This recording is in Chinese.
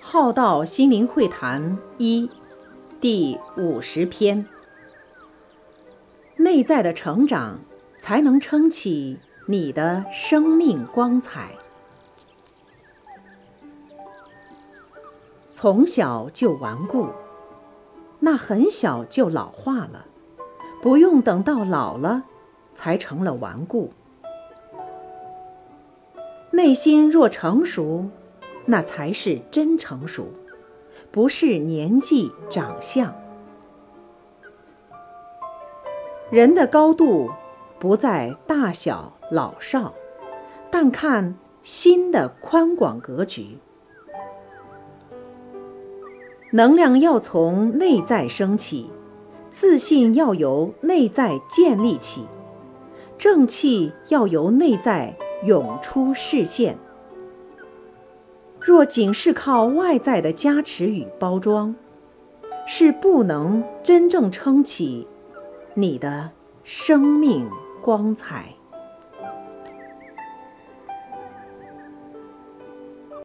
浩道心灵会谈一，第五十篇。内在的成长，才能撑起你的生命光彩。从小就顽固，那很小就老化了，不用等到老了，才成了顽固。内心若成熟。那才是真成熟，不是年纪长相。人的高度不在大小老少，但看心的宽广格局。能量要从内在升起，自信要由内在建立起，正气要由内在涌出视线。若仅是靠外在的加持与包装，是不能真正撑起你的生命光彩。